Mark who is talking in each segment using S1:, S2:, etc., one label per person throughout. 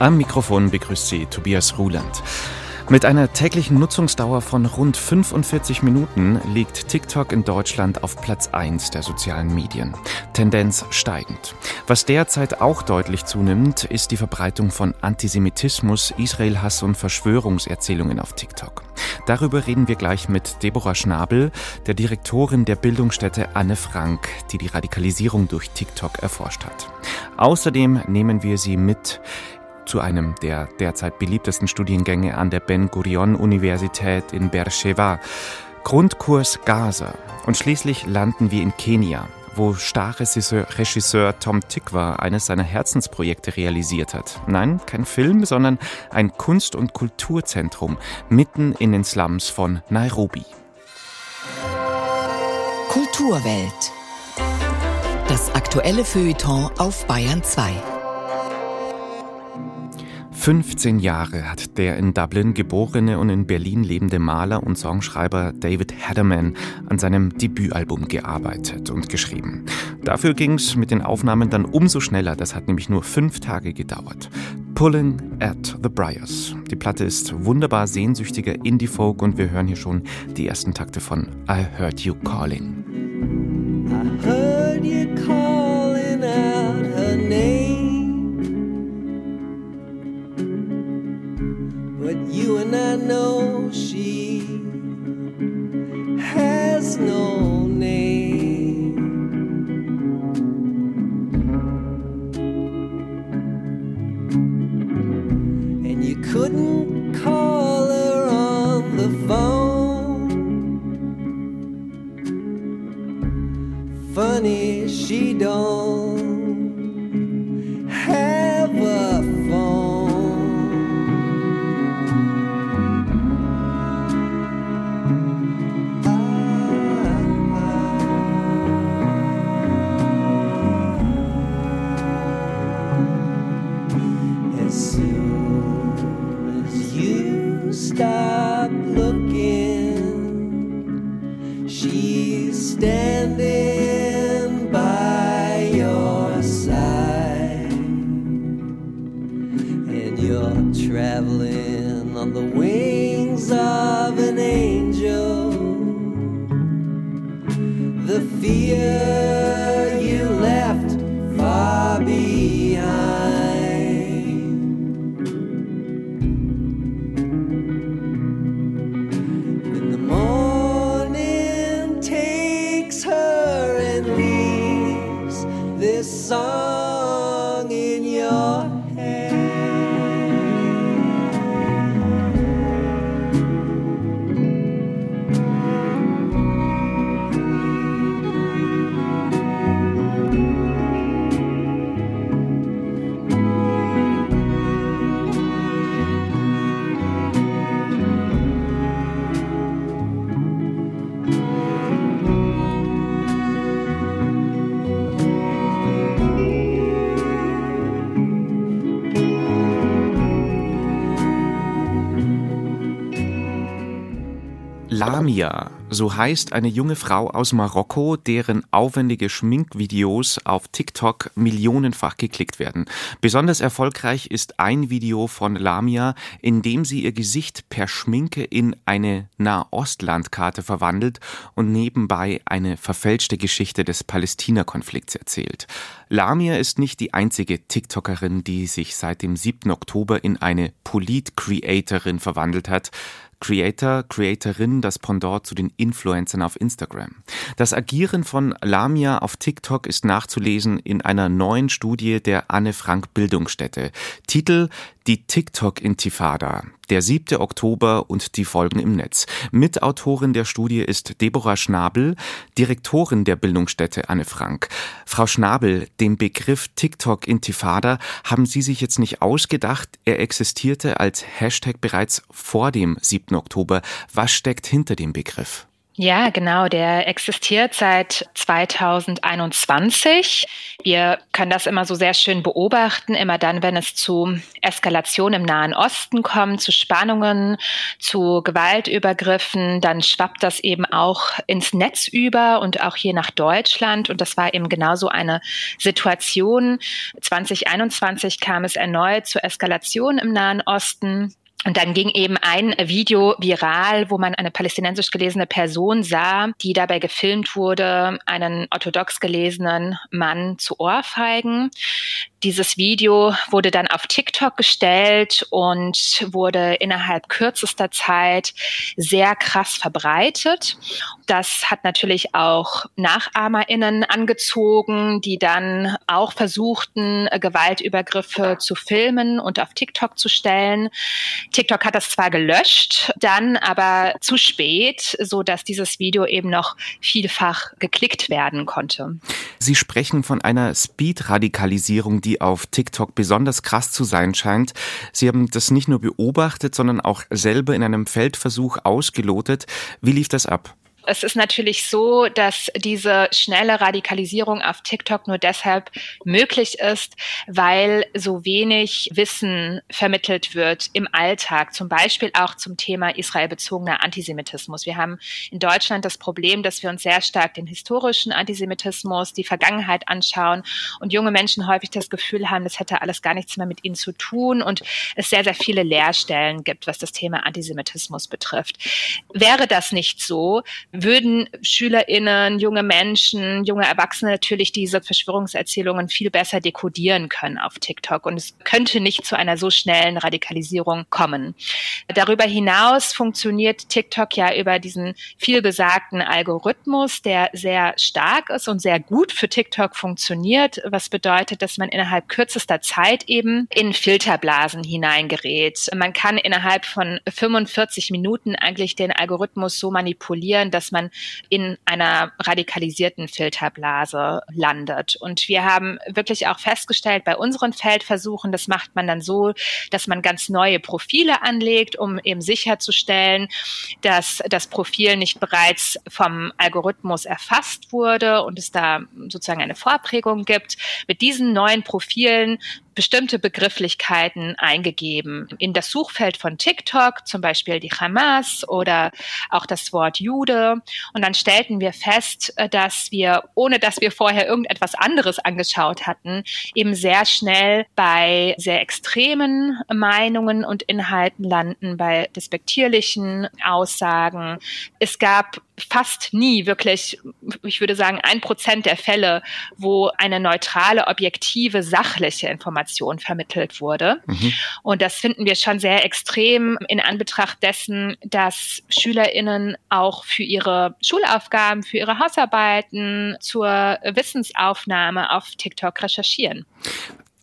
S1: Am Mikrofon begrüßt Sie Tobias Ruland. Mit einer täglichen Nutzungsdauer von rund 45 Minuten liegt TikTok in Deutschland auf Platz 1 der sozialen Medien. Tendenz steigend. Was derzeit auch deutlich zunimmt, ist die Verbreitung von Antisemitismus, Israelhass und Verschwörungserzählungen auf TikTok. Darüber reden wir gleich mit Deborah Schnabel, der Direktorin der Bildungsstätte Anne Frank, die die Radikalisierung durch TikTok erforscht hat. Außerdem nehmen wir Sie mit zu einem der derzeit beliebtesten Studiengänge an der Ben Gurion Universität in Beersheba. Grundkurs Gaza. Und schließlich landen wir in Kenia, wo Starregisseur Tom Tikwa eines seiner Herzensprojekte realisiert hat. Nein, kein Film, sondern ein Kunst- und Kulturzentrum mitten in den Slums von Nairobi.
S2: Kulturwelt. Das aktuelle Feuilleton auf Bayern 2.
S1: 15 Jahre hat der in Dublin geborene und in Berlin lebende Maler und Songschreiber David Haderman an seinem Debütalbum gearbeitet und geschrieben. Dafür ging es mit den Aufnahmen dann umso schneller, das hat nämlich nur fünf Tage gedauert. Pulling at the Briars. Die Platte ist wunderbar sehnsüchtiger Indie-Folk und wir hören hier schon die ersten Takte von I Heard You Calling. You and I know she Lamia, so heißt eine junge Frau aus Marokko, deren aufwendige Schminkvideos auf TikTok millionenfach geklickt werden. Besonders erfolgreich ist ein Video von Lamia, in dem sie ihr Gesicht per Schminke in eine Nahostlandkarte verwandelt und nebenbei eine verfälschte Geschichte des Palästina-Konflikts erzählt. Lamia ist nicht die einzige TikTokerin, die sich seit dem 7. Oktober in eine Polit-Creatorin verwandelt hat. Creator, Creatorin, das Pendant zu den Influencern auf Instagram. Das Agieren von Lamia auf TikTok ist nachzulesen in einer neuen Studie der Anne Frank Bildungsstätte. Titel die TikTok-Intifada, der 7. Oktober und die Folgen im Netz. Mitautorin der Studie ist Deborah Schnabel, Direktorin der Bildungsstätte Anne Frank. Frau Schnabel, den Begriff TikTok-Intifada haben Sie sich jetzt nicht ausgedacht. Er existierte als Hashtag bereits vor dem 7. Oktober. Was steckt hinter dem Begriff?
S3: Ja, genau. Der existiert seit 2021. Wir können das immer so sehr schön beobachten, immer dann, wenn es zu Eskalation im Nahen Osten kommt, zu Spannungen, zu Gewaltübergriffen, dann schwappt das eben auch ins Netz über und auch hier nach Deutschland. Und das war eben genauso eine Situation. 2021 kam es erneut zur Eskalation im Nahen Osten. Und dann ging eben ein Video viral, wo man eine palästinensisch gelesene Person sah, die dabei gefilmt wurde, einen orthodox gelesenen Mann zu ohrfeigen. Dieses Video wurde dann auf TikTok gestellt und wurde innerhalb kürzester Zeit sehr krass verbreitet. Das hat natürlich auch NachahmerInnen angezogen, die dann auch versuchten, Gewaltübergriffe zu filmen und auf TikTok zu stellen. TikTok hat das zwar gelöscht, dann aber zu spät, so dass dieses Video eben noch vielfach geklickt werden konnte.
S1: Sie sprechen von einer Speed-Radikalisierung, die auf TikTok besonders krass zu sein scheint. Sie haben das nicht nur beobachtet, sondern auch selber in einem Feldversuch ausgelotet. Wie lief das ab?
S3: Es ist natürlich so, dass diese schnelle Radikalisierung auf TikTok nur deshalb möglich ist, weil so wenig Wissen vermittelt wird im Alltag, zum Beispiel auch zum Thema israelbezogener Antisemitismus. Wir haben in Deutschland das Problem, dass wir uns sehr stark den historischen Antisemitismus, die Vergangenheit anschauen und junge Menschen häufig das Gefühl haben, das hätte alles gar nichts mehr mit ihnen zu tun und es sehr, sehr viele Leerstellen gibt, was das Thema Antisemitismus betrifft. Wäre das nicht so, würden SchülerInnen, junge Menschen, junge Erwachsene natürlich diese Verschwörungserzählungen viel besser dekodieren können auf TikTok. Und es könnte nicht zu einer so schnellen Radikalisierung kommen. Darüber hinaus funktioniert TikTok ja über diesen vielbesagten Algorithmus, der sehr stark ist und sehr gut für TikTok funktioniert, was bedeutet, dass man innerhalb kürzester Zeit eben in Filterblasen hineingerät. Man kann innerhalb von 45 Minuten eigentlich den Algorithmus so manipulieren, dass man in einer radikalisierten Filterblase landet. Und wir haben wirklich auch festgestellt bei unseren Feldversuchen, das macht man dann so, dass man ganz neue Profile anlegt, um eben sicherzustellen, dass das Profil nicht bereits vom Algorithmus erfasst wurde und es da sozusagen eine Vorprägung gibt. Mit diesen neuen Profilen bestimmte Begrifflichkeiten eingegeben. In das Suchfeld von TikTok, zum Beispiel die Hamas oder auch das Wort Jude. Und dann stellten wir fest, äh, dass wir, ohne dass wir vorher irgendetwas anderes angeschaut hatten, eben sehr schnell bei sehr extremen Meinungen und Inhalten landen, bei despektierlichen Aussagen. Es gab fast nie wirklich, ich würde sagen, ein Prozent der Fälle, wo eine neutrale, objektive, sachliche Information vermittelt wurde. Mhm. Und das finden wir schon sehr extrem in Anbetracht dessen, dass SchülerInnen auch für ihre Schulaufgaben, für ihre Hausarbeiten, zur Wissensaufnahme auf TikTok recherchieren.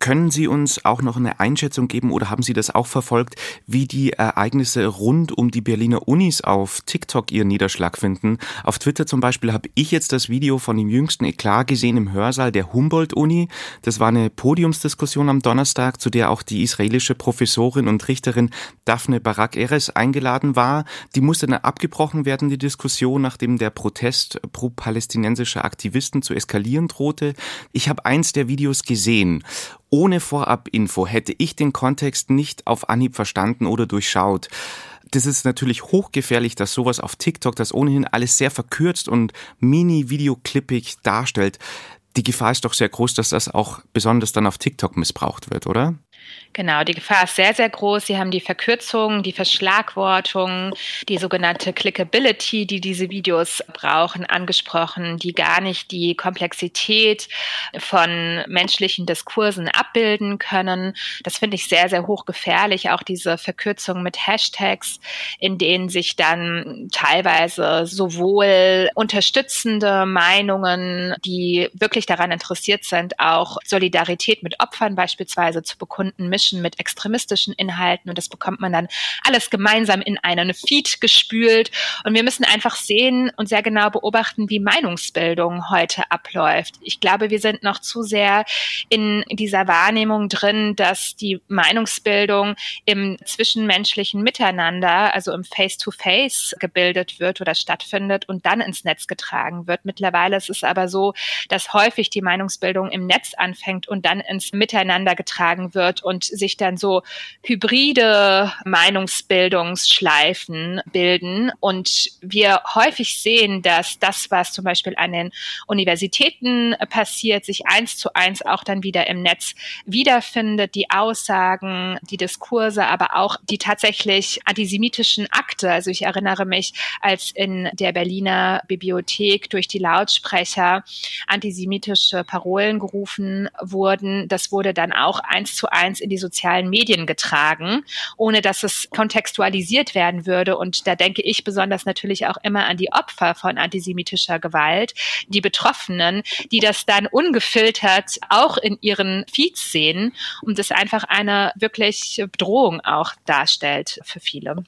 S1: Können Sie uns auch noch eine Einschätzung geben oder haben Sie das auch verfolgt, wie die Ereignisse rund um die Berliner Unis auf TikTok ihren Niederschlag finden? Auf Twitter zum Beispiel habe ich jetzt das Video von dem jüngsten Eklat gesehen im Hörsaal der Humboldt-Uni. Das war eine Podiumsdiskussion am Donnerstag, zu der auch die israelische Professorin und Richterin Daphne Barak Eres eingeladen war. Die musste dann abgebrochen werden, die Diskussion, nachdem der Protest pro-palästinensischer Aktivisten zu eskalieren drohte. Ich habe eins der Videos gesehen ohne Vorabinfo hätte ich den Kontext nicht auf Anhieb verstanden oder durchschaut. Das ist natürlich hochgefährlich, dass sowas auf TikTok, das ohnehin alles sehr verkürzt und mini-videoclippig darstellt. Die Gefahr ist doch sehr groß, dass das auch besonders dann auf TikTok missbraucht wird, oder?
S3: Genau, die Gefahr ist sehr, sehr groß. Sie haben die Verkürzung, die Verschlagwortung, die sogenannte Clickability, die diese Videos brauchen, angesprochen, die gar nicht die Komplexität von menschlichen Diskursen abbilden können. Das finde ich sehr, sehr hochgefährlich. Auch diese Verkürzung mit Hashtags, in denen sich dann teilweise sowohl unterstützende Meinungen, die wirklich daran interessiert sind, auch Solidarität mit Opfern beispielsweise zu bekunden, mischen mit extremistischen Inhalten und das bekommt man dann alles gemeinsam in einen Feed gespült. Und wir müssen einfach sehen und sehr genau beobachten, wie Meinungsbildung heute abläuft. Ich glaube, wir sind noch zu sehr in dieser Wahrnehmung drin, dass die Meinungsbildung im zwischenmenschlichen Miteinander, also im Face-to-Face -face gebildet wird oder stattfindet und dann ins Netz getragen wird. Mittlerweile ist es aber so, dass häufig die Meinungsbildung im Netz anfängt und dann ins Miteinander getragen wird und sich dann so hybride Meinungsbildungsschleifen bilden. Und wir häufig sehen, dass das, was zum Beispiel an den Universitäten passiert, sich eins zu eins auch dann wieder im Netz wiederfindet. Die Aussagen, die Diskurse, aber auch die tatsächlich antisemitischen Akte. Also ich erinnere mich, als in der Berliner Bibliothek durch die Lautsprecher antisemitische Parolen gerufen wurden. Das wurde dann auch eins zu eins in die sozialen Medien getragen, ohne dass es kontextualisiert werden würde. Und da denke ich besonders natürlich auch immer an die Opfer von antisemitischer Gewalt, die Betroffenen, die das dann ungefiltert auch in ihren Feeds sehen und es einfach eine wirklich Bedrohung auch darstellt für viele.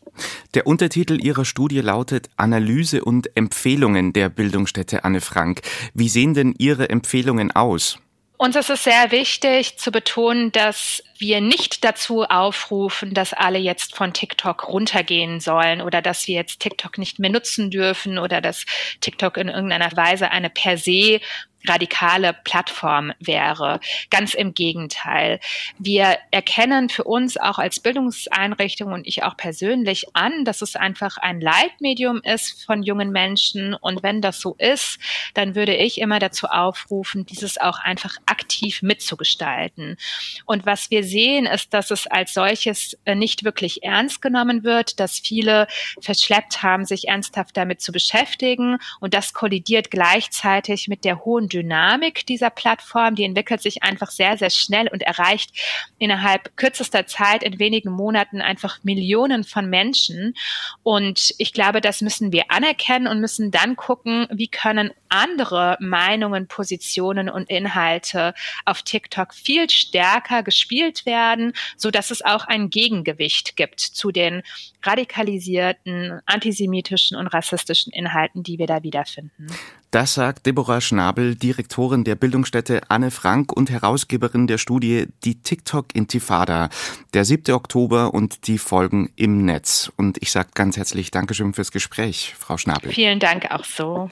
S1: Der Untertitel Ihrer Studie lautet Analyse und Empfehlungen der Bildungsstätte Anne Frank. Wie sehen denn Ihre Empfehlungen aus?
S3: Uns ist es sehr wichtig zu betonen, dass wir nicht dazu aufrufen, dass alle jetzt von TikTok runtergehen sollen oder dass wir jetzt TikTok nicht mehr nutzen dürfen oder dass TikTok in irgendeiner Weise eine per se radikale Plattform wäre. Ganz im Gegenteil. Wir erkennen für uns auch als Bildungseinrichtung und ich auch persönlich an, dass es einfach ein Leitmedium ist von jungen Menschen. Und wenn das so ist, dann würde ich immer dazu aufrufen, dieses auch einfach aktiv mitzugestalten. Und was wir sehen, ist, dass es als solches äh, nicht wirklich ernst genommen wird, dass viele verschleppt haben, sich ernsthaft damit zu beschäftigen. Und das kollidiert gleichzeitig mit der hohen Dynamik dieser Plattform. Die entwickelt sich einfach sehr, sehr schnell und erreicht innerhalb kürzester Zeit in wenigen Monaten einfach Millionen von Menschen. Und ich glaube, das müssen wir anerkennen und müssen dann gucken, wie können andere Meinungen, Positionen und Inhalte auf TikTok viel stärker gespielt werden, so dass es auch ein Gegengewicht gibt zu den radikalisierten antisemitischen und rassistischen Inhalten, die wir da wiederfinden.
S1: Das sagt Deborah Schnabel, Direktorin der Bildungsstätte Anne Frank und Herausgeberin der Studie Die TikTok-Intifada, der 7. Oktober und die Folgen im Netz. Und ich sage ganz herzlich Dankeschön fürs Gespräch, Frau Schnabel.
S3: Vielen Dank auch so.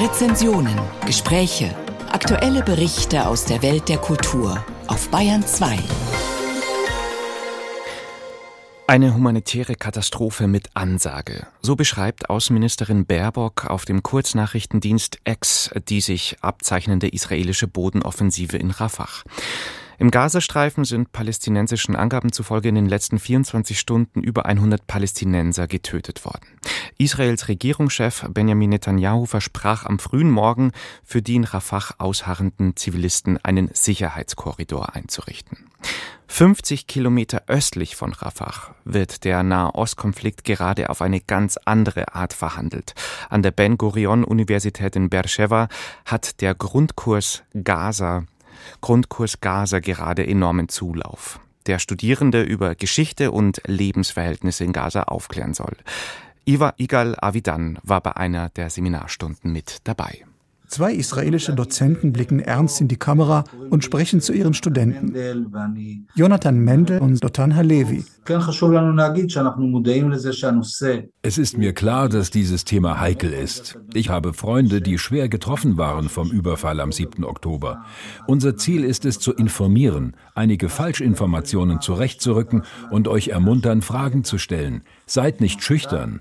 S2: Rezensionen, Gespräche, aktuelle Berichte aus der Welt der Kultur auf Bayern 2.
S1: Eine humanitäre Katastrophe mit Ansage. So beschreibt Außenministerin Baerbock auf dem Kurznachrichtendienst X die sich abzeichnende israelische Bodenoffensive in Rafah. Im Gazastreifen sind palästinensischen Angaben zufolge in den letzten 24 Stunden über 100 Palästinenser getötet worden. Israels Regierungschef Benjamin Netanyahu versprach am frühen Morgen, für die in Rafah ausharrenden Zivilisten einen Sicherheitskorridor einzurichten. 50 Kilometer östlich von Rafah wird der Nahostkonflikt gerade auf eine ganz andere Art verhandelt. An der Ben Gurion Universität in Beersheba hat der Grundkurs Gaza, Grundkurs Gaza gerade enormen Zulauf. Der Studierende über Geschichte und Lebensverhältnisse in Gaza aufklären soll. Iva Igal Avidan war bei einer der Seminarstunden mit dabei.
S4: Zwei israelische Dozenten blicken ernst in die Kamera und sprechen zu ihren Studenten. Jonathan Mendel und Dotan Halevi.
S5: Es ist mir klar, dass dieses Thema heikel ist. Ich habe Freunde, die schwer getroffen waren vom Überfall am 7. Oktober. Unser Ziel ist es zu informieren, einige Falschinformationen zurechtzurücken und euch ermuntern, Fragen zu stellen. Seid nicht schüchtern.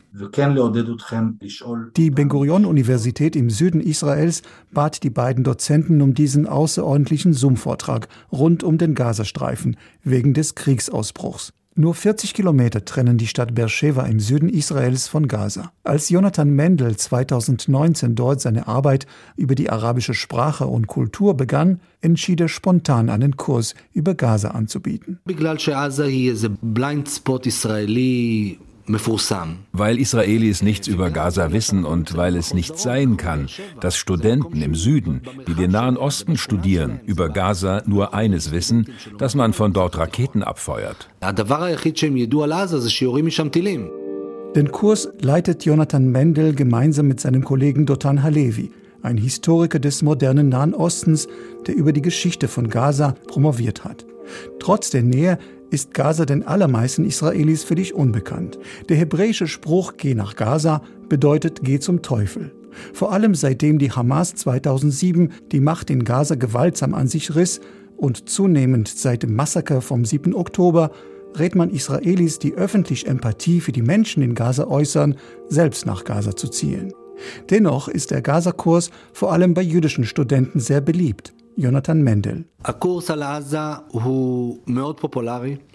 S4: Die Ben Gurion-Universität im Süden Israels bat die beiden Dozenten um diesen außerordentlichen Zoom-Vortrag rund um den Gazastreifen wegen des Kriegsausbruchs. Nur 40 Kilometer trennen die Stadt Beersheba im Süden Israels von Gaza. Als Jonathan Mendel 2019 dort seine Arbeit über die arabische Sprache und Kultur begann, entschied er spontan einen Kurs über Gaza anzubieten.
S6: Weil Israelis nichts über Gaza wissen und weil es nicht sein kann, dass Studenten im Süden, die den Nahen Osten studieren, über Gaza nur eines wissen, dass man von dort Raketen abfeuert.
S4: Den Kurs leitet Jonathan Mendel gemeinsam mit seinem Kollegen Dotan Halevi, ein Historiker des modernen Nahen Ostens, der über die Geschichte von Gaza promoviert hat. Trotz der Nähe ist Gaza den allermeisten Israelis völlig unbekannt. Der hebräische Spruch Geh nach Gaza bedeutet Geh zum Teufel. Vor allem seitdem die Hamas 2007 die Macht in Gaza gewaltsam an sich riss und zunehmend seit dem Massaker vom 7. Oktober rät man Israelis, die öffentlich Empathie für die Menschen in Gaza äußern, selbst nach Gaza zu zielen. Dennoch ist der Gaza-Kurs vor allem bei jüdischen Studenten sehr beliebt. Jonathan Mendel.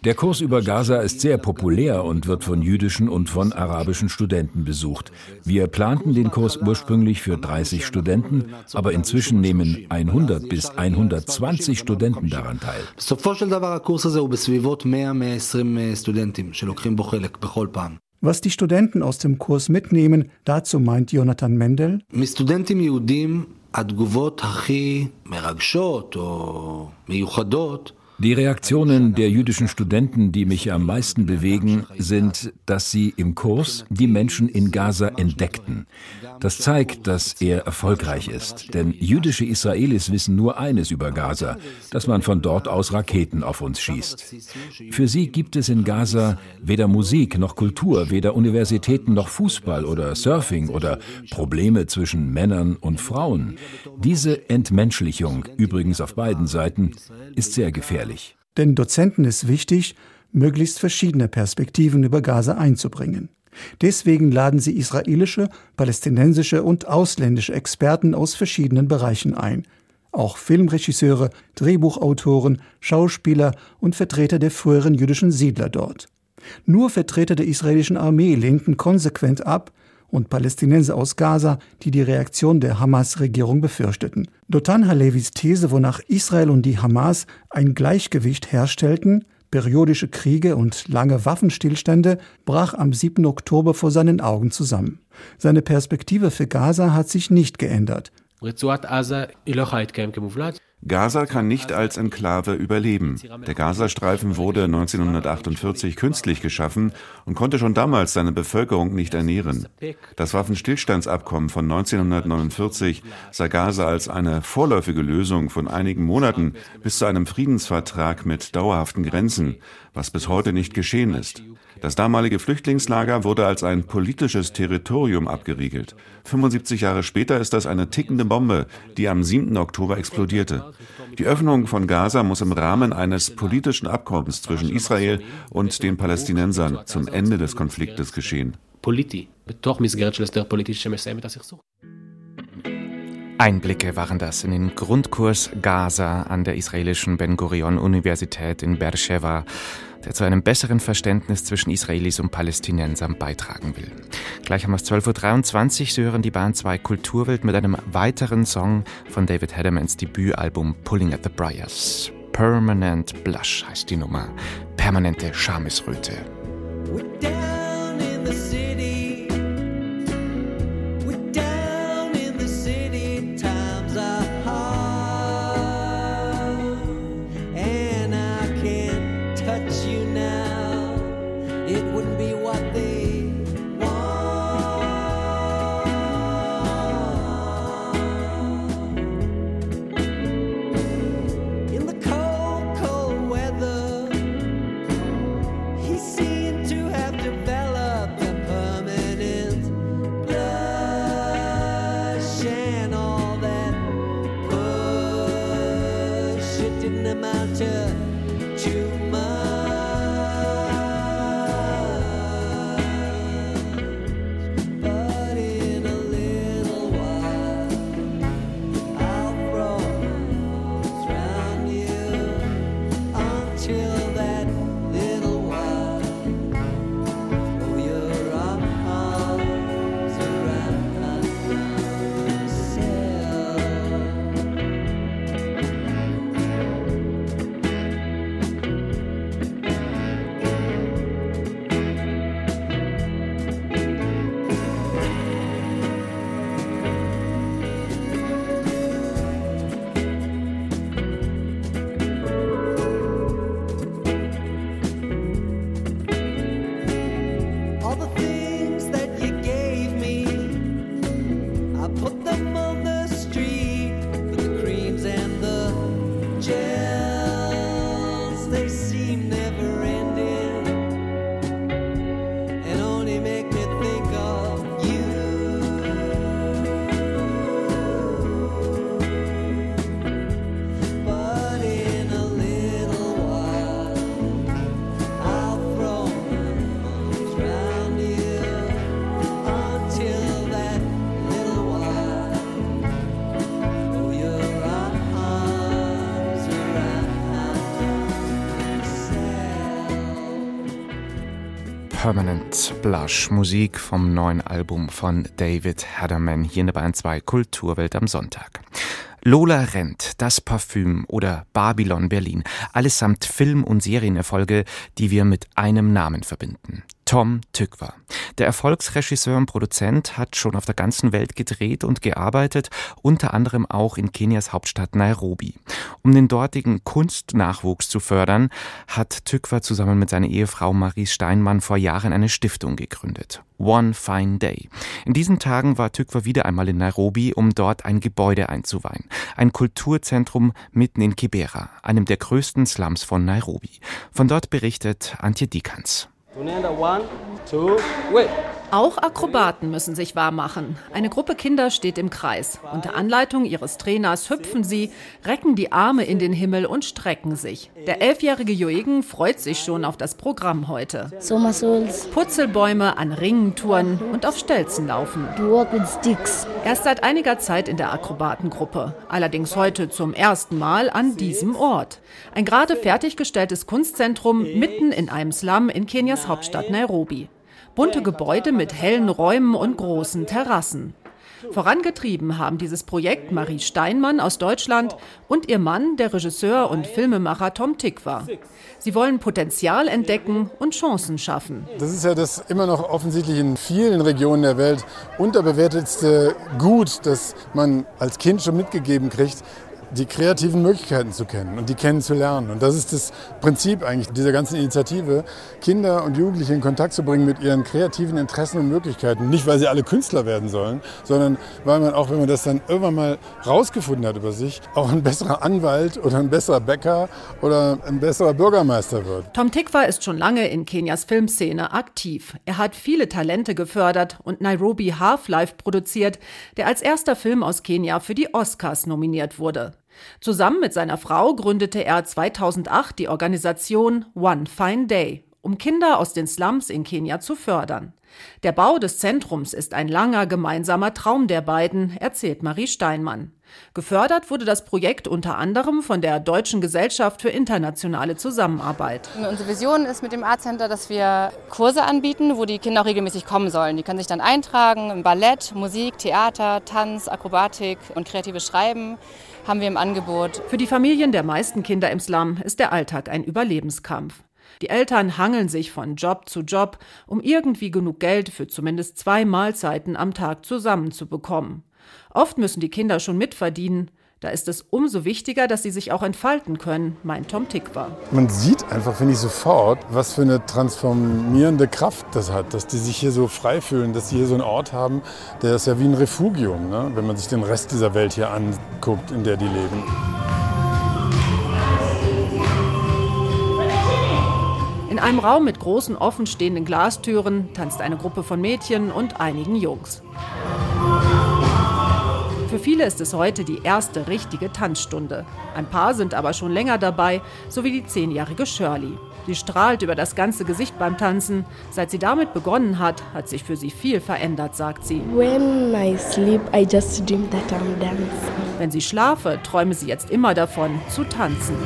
S6: Der Kurs über Gaza ist sehr populär und wird von jüdischen und von arabischen Studenten besucht. Wir planten den Kurs ursprünglich für 30 Studenten, aber inzwischen nehmen 100 bis 120 Studenten daran teil.
S4: Was die Studenten aus dem Kurs mitnehmen, dazu meint Jonathan Mendel.
S6: התגובות הכי מרגשות או מיוחדות Die Reaktionen der jüdischen Studenten, die mich am meisten bewegen, sind, dass sie im Kurs die Menschen in Gaza entdeckten. Das zeigt, dass er erfolgreich ist. Denn jüdische Israelis wissen nur eines über Gaza, dass man von dort aus Raketen auf uns schießt. Für sie gibt es in Gaza weder Musik noch Kultur, weder Universitäten noch Fußball oder Surfing oder Probleme zwischen Männern und Frauen. Diese Entmenschlichung, übrigens auf beiden Seiten, ist sehr gefährlich gefährlich.
S4: Denn Dozenten ist wichtig, möglichst verschiedene Perspektiven über Gaza einzubringen. Deswegen laden sie israelische, palästinensische und ausländische Experten aus verschiedenen Bereichen ein. Auch Filmregisseure, Drehbuchautoren, Schauspieler und Vertreter der früheren jüdischen Siedler dort. Nur Vertreter der israelischen Armee lehnten konsequent ab, und Palästinenser aus Gaza, die die Reaktion der Hamas-Regierung befürchteten. Dotan Halevis These, wonach Israel und die Hamas ein Gleichgewicht herstellten, periodische Kriege und lange Waffenstillstände, brach am 7. Oktober vor seinen Augen zusammen. Seine Perspektive für Gaza hat sich nicht geändert.
S7: Gaza kann nicht als Enklave überleben. Der Gazastreifen wurde 1948 künstlich geschaffen und konnte schon damals seine Bevölkerung nicht ernähren. Das Waffenstillstandsabkommen von 1949 sah Gaza als eine vorläufige Lösung von einigen Monaten bis zu einem Friedensvertrag mit dauerhaften Grenzen, was bis heute nicht geschehen ist. Das damalige Flüchtlingslager wurde als ein politisches Territorium abgeriegelt. 75 Jahre später ist das eine tickende Bombe, die am 7. Oktober explodierte. Die Öffnung von Gaza muss im Rahmen eines politischen Abkommens zwischen Israel und den Palästinensern zum Ende des Konfliktes geschehen.
S8: Einblicke waren das in den Grundkurs Gaza an der israelischen Ben Gurion Universität in Beersheba der zu einem besseren Verständnis zwischen Israelis und Palästinensern beitragen will. Gleich um 12.23 Uhr, Sie hören die Bahn 2 Kulturwelt mit einem weiteren Song von David Heddermans Debütalbum Pulling at the Briars. Permanent Blush heißt die Nummer. Permanente Schamesröte.
S1: Permanent Blush, Musik vom neuen Album von David Hadderman hier in der Bayern 2 Kulturwelt am Sonntag. Lola rennt, das Parfüm oder Babylon Berlin, allesamt Film- und Serienerfolge, die wir mit einem Namen verbinden. Tom Tykwer. Der Erfolgsregisseur und Produzent hat schon auf der ganzen Welt gedreht und gearbeitet, unter anderem auch in Kenias Hauptstadt Nairobi. Um den dortigen Kunstnachwuchs zu fördern, hat Tykwer zusammen mit seiner Ehefrau Marie Steinmann vor Jahren eine Stiftung gegründet. One Fine Day. In diesen Tagen war Tykwer wieder einmal in Nairobi, um dort ein Gebäude einzuweihen. Ein Kulturzentrum mitten in Kibera, einem der größten Slums von Nairobi. Von dort berichtet Antje Dikans.
S9: One, two, wait. Auch Akrobaten müssen sich wahr machen. Eine Gruppe Kinder steht im Kreis. Unter Anleitung ihres Trainers hüpfen sie, recken die Arme in den Himmel und strecken sich. Der elfjährige Joegen freut sich schon auf das Programm heute. Putzelbäume an Ringen touren und auf Stelzen laufen. Er ist seit einiger Zeit in der Akrobatengruppe. Allerdings heute zum ersten Mal an diesem Ort. Ein gerade fertiggestelltes Kunstzentrum mitten in einem Slum in Kenias Hauptstadt Nairobi. Bunte Gebäude mit hellen Räumen und großen Terrassen. Vorangetrieben haben dieses Projekt Marie Steinmann aus Deutschland und ihr Mann, der Regisseur und Filmemacher Tom Tikva. Sie wollen Potenzial entdecken und Chancen schaffen.
S10: Das ist ja das immer noch offensichtlich in vielen Regionen der Welt unterbewertetste Gut, das man als Kind schon mitgegeben kriegt, die kreativen Möglichkeiten zu kennen und die kennenzulernen. Und das ist das Prinzip eigentlich dieser ganzen Initiative, Kinder und Jugendliche in Kontakt zu bringen mit ihren kreativen Interessen und Möglichkeiten. Nicht, weil sie alle Künstler werden sollen, sondern weil man auch, wenn man das dann irgendwann mal rausgefunden hat über sich, auch ein besserer Anwalt oder ein besserer Bäcker oder ein besserer Bürgermeister wird.
S9: Tom Tikva ist schon lange in Kenias Filmszene aktiv. Er hat viele Talente gefördert und Nairobi Half-Life produziert, der als erster Film aus Kenia für die Oscars nominiert wurde. Zusammen mit seiner Frau gründete er 2008 die Organisation One Fine Day, um Kinder aus den Slums in Kenia zu fördern. Der Bau des Zentrums ist ein langer gemeinsamer Traum der beiden, erzählt Marie Steinmann. Gefördert wurde das Projekt unter anderem von der Deutschen Gesellschaft für internationale Zusammenarbeit.
S11: Unsere Vision ist mit dem Art Center, dass wir Kurse anbieten, wo die Kinder auch regelmäßig kommen sollen. Die können sich dann eintragen im Ballett, Musik, Theater, Tanz, Akrobatik und kreatives Schreiben haben wir im Angebot.
S9: Für die Familien der meisten Kinder im Slum ist der Alltag ein Überlebenskampf. Die Eltern hangeln sich von Job zu Job, um irgendwie genug Geld für zumindest zwei Mahlzeiten am Tag zusammenzubekommen. Oft müssen die Kinder schon mitverdienen. Da ist es umso wichtiger, dass sie sich auch entfalten können, meint Tom Tikwa.
S10: Man sieht einfach, finde ich, sofort, was für eine transformierende Kraft das hat, dass die sich hier so frei fühlen, dass sie hier so einen Ort haben, der ist ja wie ein Refugium, ne? wenn man sich den Rest dieser Welt hier anguckt, in der die leben.
S9: In einem Raum mit großen offenstehenden Glastüren tanzt eine Gruppe von Mädchen und einigen Jungs. Für viele ist es heute die erste richtige Tanzstunde. Ein paar sind aber schon länger dabei, so wie die zehnjährige Shirley. Sie strahlt über das ganze Gesicht beim Tanzen. Seit sie damit begonnen hat, hat sich für sie viel verändert, sagt sie. Sleep, Wenn sie schlafe, träume sie jetzt immer davon, zu tanzen.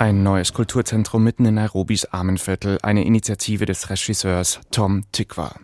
S1: Ein neues Kulturzentrum mitten in Nairobis Armenviertel, eine Initiative des Regisseurs Tom Tikwa.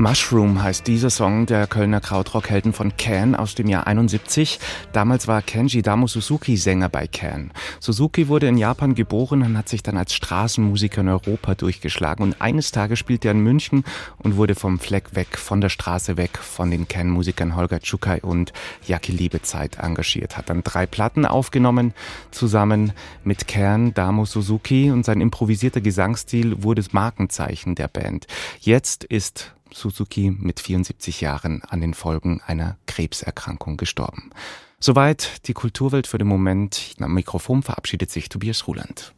S1: Mushroom heißt dieser Song der Kölner Krautrock-Helden von Can aus dem Jahr 71. Damals war Kenji Damo Suzuki Sänger bei Can. Suzuki wurde in Japan geboren und hat sich dann als Straßenmusiker in Europa durchgeschlagen. Und eines Tages spielte er in München und wurde vom Fleck weg, von der Straße weg, von den Can-Musikern Holger Tschukai und Jaki Liebezeit engagiert. Hat dann drei Platten aufgenommen, zusammen mit Can, Damo Suzuki und sein improvisierter Gesangsstil wurde das Markenzeichen der Band. Jetzt ist Suzuki mit 74 Jahren an den Folgen einer Krebserkrankung gestorben. Soweit die Kulturwelt für den Moment. Am Mikrofon verabschiedet sich Tobias Ruland.